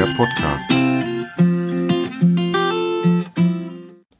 der Podcast.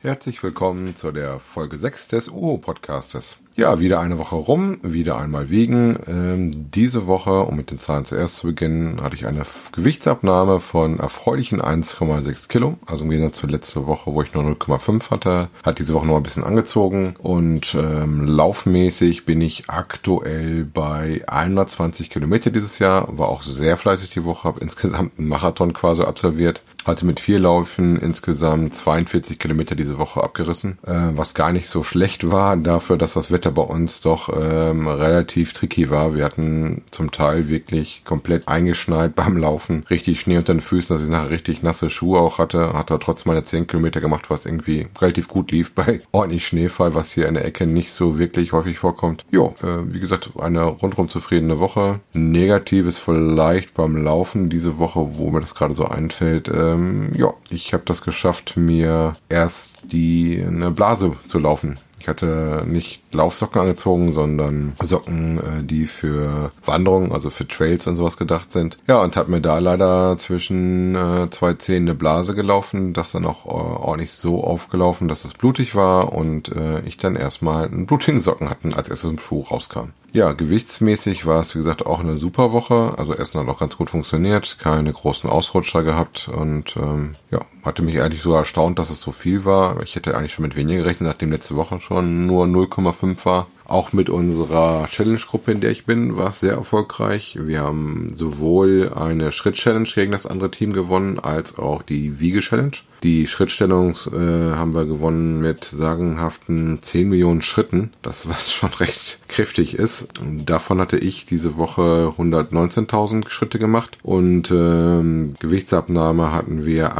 Herzlich willkommen zu der Folge 6 des UO-Podcastes. Ja, wieder eine Woche rum, wieder einmal wiegen. Ähm, diese Woche, um mit den Zahlen zuerst zu beginnen, hatte ich eine Gewichtsabnahme von erfreulichen 1,6 Kilo. Also im Gegensatz zur letzten Woche, wo ich nur 0,5 hatte, hat diese Woche noch ein bisschen angezogen. Und ähm, laufmäßig bin ich aktuell bei 120 Kilometer dieses Jahr. War auch sehr fleißig die Woche, habe insgesamt einen Marathon quasi absolviert. Hatte mit vier Laufen insgesamt 42 Kilometer diese Woche abgerissen, äh, was gar nicht so schlecht war dafür, dass das Wetter bei uns doch ähm, relativ tricky war. Wir hatten zum Teil wirklich komplett eingeschneit beim Laufen, richtig Schnee unter den Füßen, dass ich nachher richtig nasse Schuhe auch hatte. Hatte trotz meiner 10 Kilometer gemacht, was irgendwie relativ gut lief bei ordentlich Schneefall, was hier in der Ecke nicht so wirklich häufig vorkommt. Jo, äh, wie gesagt, eine rundrum zufriedene Woche. Negatives vielleicht beim Laufen diese Woche, wo mir das gerade so einfällt. Äh, ähm, ja, ich habe das geschafft, mir erst die eine Blase zu laufen. Ich hatte nicht Laufsocken angezogen, sondern Socken, äh, die für Wanderungen, also für Trails und sowas gedacht sind. Ja, und habe mir da leider zwischen äh, zwei Zähnen eine Blase gelaufen, das dann auch äh, ordentlich so aufgelaufen, dass es blutig war und ich dann erstmal einen blutigen Socken hatten, als erstes im Schuh rauskam. Ja, gewichtsmäßig war es, wie gesagt, auch eine super Woche. Also Essen hat auch ganz gut funktioniert, keine großen Ausrutscher gehabt und ähm, ja, hatte mich eigentlich so erstaunt, dass es so viel war. Ich hätte eigentlich schon mit weniger gerechnet, nachdem letzte Woche schon nur 0,5 war. Auch mit unserer Challenge-Gruppe, in der ich bin, war es sehr erfolgreich. Wir haben sowohl eine Schritt-Challenge gegen das andere Team gewonnen, als auch die Wiege-Challenge. Die Schrittstellung äh, haben wir gewonnen mit sagenhaften 10 Millionen Schritten, das was schon recht kräftig ist. Davon hatte ich diese Woche 119.000 Schritte gemacht und ähm, Gewichtsabnahme hatten wir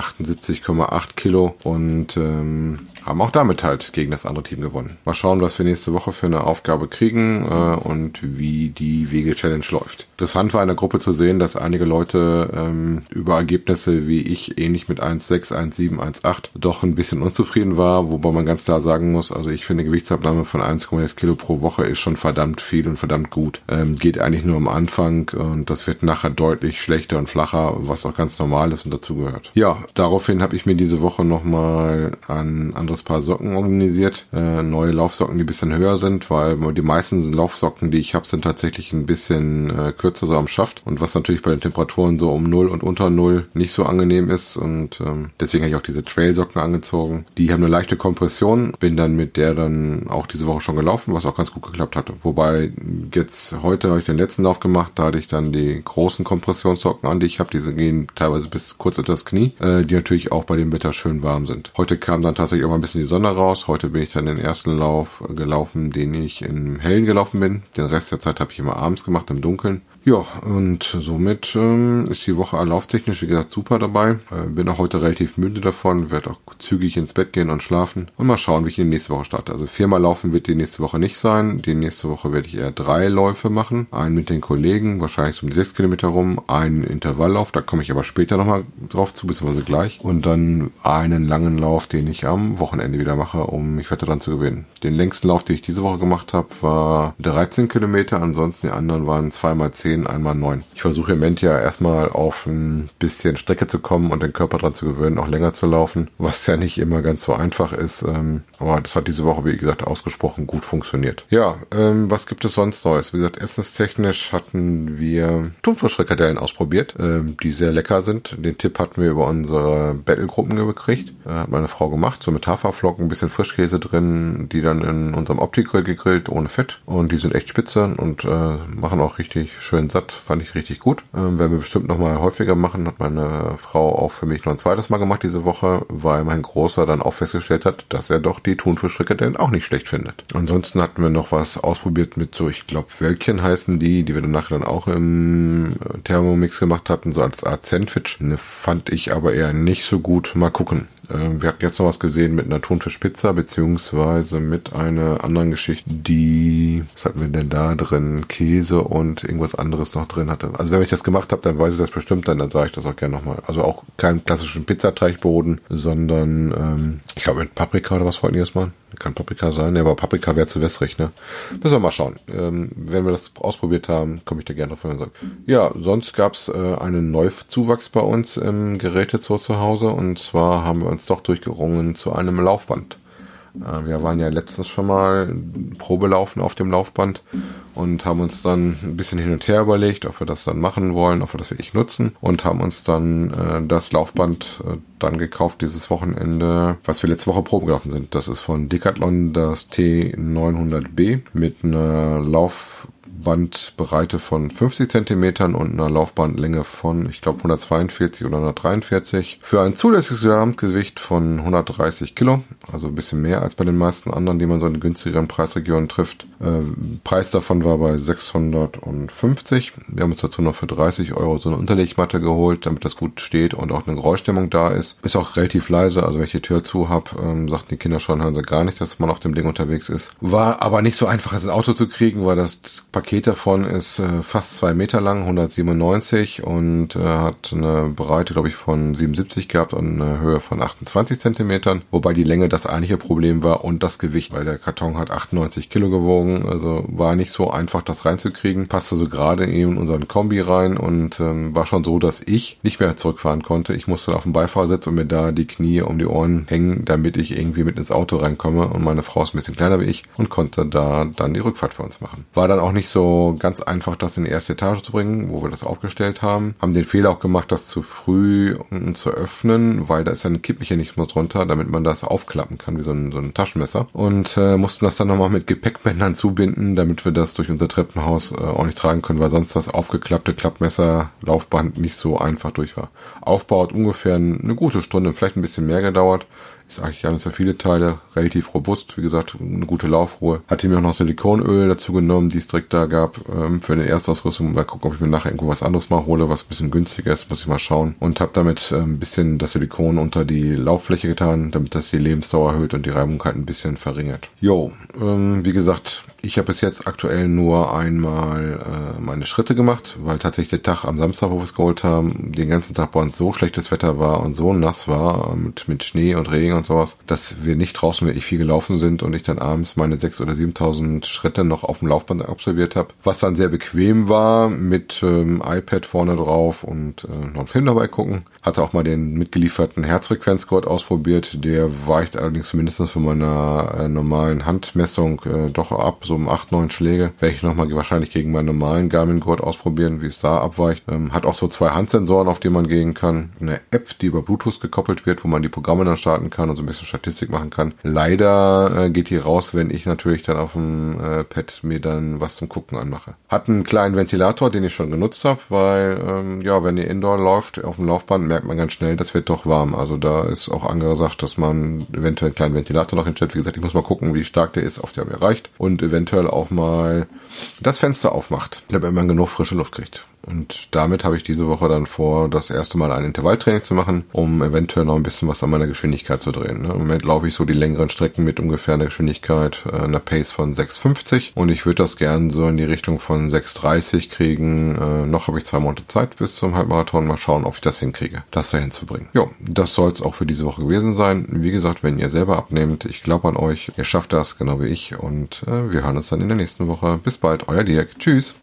78,8 Kilo und ähm, haben auch damit halt gegen das andere Team gewonnen. Mal schauen, was wir nächste Woche für eine Aufgabe kriegen äh, und wie die Wege-Challenge läuft. Interessant war in der Gruppe zu sehen, dass einige Leute ähm, über Ergebnisse wie ich ähnlich mit 1,6, 1,7, 1,8 doch ein bisschen unzufrieden war, wobei man ganz klar sagen muss, also ich finde Gewichtsabnahme von 1,6 Kilo pro Woche ist schon verdammt viel und verdammt gut. Ähm, geht eigentlich nur am Anfang und das wird nachher deutlich schlechter und flacher, was auch ganz normal ist und dazugehört. Ja, daraufhin habe ich mir diese Woche nochmal ein anderes Paar Socken organisiert. Äh, neue Laufsocken, die ein bisschen höher sind, weil die meisten Laufsocken, die ich habe, sind tatsächlich ein bisschen äh, kürzer so am Schaft und was natürlich bei den Temperaturen so um null und unter null nicht so angenehm ist und ähm, deswegen habe ich auch diese Trailsocken angezogen. Die haben eine leichte Kompression, bin dann mit der dann auch diese Woche schon gelaufen, was auch ganz gut geklappt hatte. Wobei jetzt heute habe ich den letzten Lauf gemacht, da hatte ich dann die großen Kompressionssocken an, die ich habe, diese gehen teilweise bis kurz unter das Knie, äh, die natürlich auch bei dem Wetter schön warm sind. Heute kam dann tatsächlich auch mal ein bisschen die Sonne raus. Heute bin ich dann den ersten Lauf gelaufen, den ich im Hellen gelaufen bin. Den Rest der Zeit habe ich immer abends gemacht, im Dunkeln. Ja, und somit ähm, ist die Woche lauftechnisch, wie gesagt, super dabei. Äh, bin auch heute relativ müde davon, werde auch zügig ins Bett gehen und schlafen und mal schauen, wie ich die nächste Woche starte. Also viermal laufen wird die nächste Woche nicht sein. Die nächste Woche werde ich eher drei Läufe machen. Einen mit den Kollegen, wahrscheinlich um die sechs Kilometer rum, einen Intervalllauf, da komme ich aber später nochmal drauf zu, beziehungsweise gleich. Und dann einen langen Lauf, den ich am Wochenende wieder mache, um mich weiter dran zu gewinnen. Den längsten Lauf, den ich diese Woche gemacht habe, war 13 Kilometer, ansonsten die anderen waren zweimal 10 10, einmal 9. Ich versuche im Moment ja erstmal auf ein bisschen Strecke zu kommen und den Körper dran zu gewöhnen, auch länger zu laufen, was ja nicht immer ganz so einfach ist. Ähm, aber das hat diese Woche, wie gesagt, ausgesprochen gut funktioniert. Ja, ähm, was gibt es sonst Neues? Wie gesagt, essenstechnisch hatten wir Thunfischfrikadellen ausprobiert, ähm, die sehr lecker sind. Den Tipp hatten wir über unsere Battle-Gruppen gekriegt. Äh, hat meine Frau gemacht, so mit Haferflocken, ein bisschen Frischkäse drin, die dann in unserem Opti-Grill gegrillt, ohne Fett. Und die sind echt spitze und äh, machen auch richtig schön satt, fand ich richtig gut. Ähm, werden wir bestimmt noch mal häufiger machen, hat meine Frau auch für mich noch ein zweites Mal gemacht diese Woche, weil mein Großer dann auch festgestellt hat, dass er doch die Thunfischfrikadellen auch nicht schlecht findet. Ansonsten hatten wir noch was ausprobiert mit so, ich glaube, Wölkchen heißen die, die wir dann nachher dann auch im Thermomix gemacht hatten, so als Art Sandwich. Ne, fand ich aber eher nicht so gut. Mal gucken. Ähm, wir hatten jetzt noch was gesehen mit einer Thunfischpizza, beziehungsweise mit einer anderen Geschichte, die, was hatten wir denn da drin? Käse und irgendwas anderes noch drin hatte. Also wenn ich das gemacht habe, dann weiß ich das bestimmt, dann, dann sage ich das auch gerne nochmal. Also auch keinen klassischen Pizzateigboden, sondern ähm, ich glaube mit Paprika oder was wollten die jetzt mal? Kann Paprika sein, ja, aber Paprika wäre zu wässrig, ne? Müssen wir mal schauen. Ähm, wenn wir das ausprobiert haben, komme ich da gerne drauf hin. Ja, sonst gab's äh, einen Neuzuwachs bei uns im Gerätezoo zu Hause und zwar haben wir uns doch durchgerungen zu einem Laufband. Äh, wir waren ja letztens schon mal Probelaufen auf dem Laufband und haben uns dann ein bisschen hin und her überlegt, ob wir das dann machen wollen, ob wir das wirklich nutzen und haben uns dann äh, das Laufband äh, dann gekauft dieses Wochenende, was wir letzte Woche Probe gelaufen sind. Das ist von Decathlon das T900B mit einer Lauf Laufbandbreite von 50 Zentimetern und einer Laufbandlänge von, ich glaube, 142 oder 143 für ein zulässiges Gesamtgewicht von 130 Kilo, also ein bisschen mehr als bei den meisten anderen, die man so in günstigeren Preisregionen trifft. Äh, Preis davon war bei 650. Wir haben uns dazu noch für 30 Euro so eine Unterlegmatte geholt, damit das gut steht und auch eine Geräuschstimmung da ist. Ist auch relativ leise, also wenn ich die Tür zu habe, ähm, sagten die Kinder schon, hören sie gar nicht, dass man auf dem Ding unterwegs ist. War aber nicht so einfach, ins Auto zu kriegen, weil das Paket Paket davon ist äh, fast zwei Meter lang, 197 und äh, hat eine Breite, glaube ich, von 77 gehabt und eine Höhe von 28 Zentimetern, wobei die Länge das eigentliche Problem war und das Gewicht, weil der Karton hat 98 Kilo gewogen, also war nicht so einfach, das reinzukriegen. Passte so gerade in unseren Kombi rein und ähm, war schon so, dass ich nicht mehr zurückfahren konnte. Ich musste auf dem Beifahrersitz und mir da die Knie um die Ohren hängen, damit ich irgendwie mit ins Auto reinkomme und meine Frau ist ein bisschen kleiner wie ich und konnte da dann die Rückfahrt für uns machen. War dann auch nicht so so ganz einfach, das in die erste Etage zu bringen, wo wir das aufgestellt haben. Haben den Fehler auch gemacht, das zu früh unten zu öffnen, weil da ist ja ein Kippmechanismus drunter, damit man das aufklappen kann, wie so ein, so ein Taschenmesser. Und äh, mussten das dann nochmal mit Gepäckbändern zubinden, damit wir das durch unser Treppenhaus äh, ordentlich tragen können, weil sonst das aufgeklappte Klappmesser Laufband nicht so einfach durch war. Aufbau hat ungefähr eine gute Stunde, vielleicht ein bisschen mehr gedauert. Ist nicht so viele Teile, relativ robust, wie gesagt, eine gute Laufruhe. Hatte mir auch noch Silikonöl dazu genommen, die es direkt da gab, ähm, für eine Erstausrüstung. Mal gucken, ob ich mir nachher irgendwo was anderes mal hole, was ein bisschen günstiger ist, muss ich mal schauen. Und habe damit äh, ein bisschen das Silikon unter die Lauffläche getan, damit das die Lebensdauer erhöht und die Reibung halt ein bisschen verringert. Jo, ähm, wie gesagt, ich habe bis jetzt aktuell nur einmal äh, meine Schritte gemacht, weil tatsächlich der Tag am Samstag, wo wir es geholt haben, den ganzen Tag bei uns so schlechtes Wetter war und so nass war mit, mit Schnee und Regen und sowas, dass wir nicht draußen wirklich viel gelaufen sind und ich dann abends meine 6.000 oder 7.000 Schritte noch auf dem Laufband absolviert habe, was dann sehr bequem war mit ähm, iPad vorne drauf und äh, noch einen Film dabei gucken. Hatte auch mal den mitgelieferten Herzfrequenzgurt ausprobiert, der weicht allerdings zumindest von meiner äh, normalen Handmessung äh, doch ab so um 8, 9 Schläge. Werde ich nochmal wahrscheinlich gegen meinen normalen Garmin-Gurt ausprobieren, wie es da abweicht. Ähm, hat auch so zwei Handsensoren, auf die man gehen kann. Eine App, die über Bluetooth gekoppelt wird, wo man die Programme dann starten kann und so ein bisschen Statistik machen kann. Leider äh, geht die raus, wenn ich natürlich dann auf dem äh, Pad mir dann was zum Gucken anmache. Hat einen kleinen Ventilator, den ich schon genutzt habe, weil ähm, ja, wenn ihr Indoor läuft auf dem Laufband, merkt man ganz schnell, das wird doch warm. Also da ist auch angesagt, dass man eventuell einen kleinen Ventilator noch hinstellt. Wie gesagt, ich muss mal gucken, wie stark der ist, auf der mir reicht. Und eventuell eventuell auch mal das Fenster aufmacht, damit man genug frische Luft kriegt. Und damit habe ich diese Woche dann vor, das erste Mal ein Intervalltraining zu machen, um eventuell noch ein bisschen was an meiner Geschwindigkeit zu drehen. Im Moment laufe ich so die längeren Strecken mit ungefähr einer Geschwindigkeit, äh, einer Pace von 6,50 und ich würde das gern so in die Richtung von 6,30 kriegen. Äh, noch habe ich zwei Monate Zeit bis zum Halbmarathon. Mal schauen, ob ich das hinkriege, das da hinzubringen. Jo, das soll es auch für diese Woche gewesen sein. Wie gesagt, wenn ihr selber abnehmt, ich glaube an euch, ihr schafft das, genau wie ich und äh, wir hören uns dann in der nächsten Woche. Bis bald, euer Dirk. Tschüss.